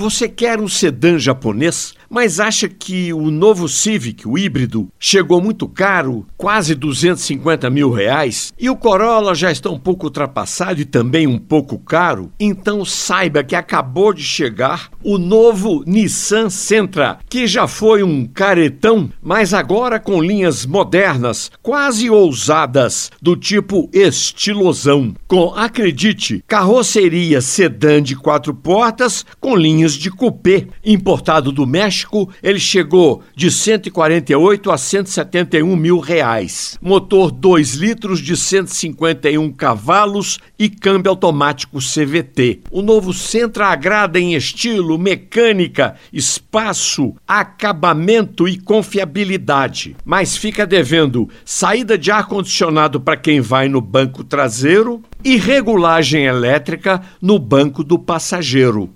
Você quer um sedã japonês, mas acha que o novo Civic, o híbrido, chegou muito caro, quase 250 mil reais, e o Corolla já está um pouco ultrapassado e também um pouco caro? Então saiba que acabou de chegar o novo Nissan Sentra, que já foi um caretão, mas agora com linhas modernas, quase ousadas, do tipo estilosão, com, acredite, carroceria sedã de quatro portas com linhas de coupé importado do México, ele chegou de 148 a 171 mil reais. Motor 2 litros de 151 cavalos e câmbio automático CVT. O novo Sentra agrada em estilo, mecânica, espaço, acabamento e confiabilidade, mas fica devendo saída de ar condicionado para quem vai no banco traseiro e regulagem elétrica no banco do passageiro.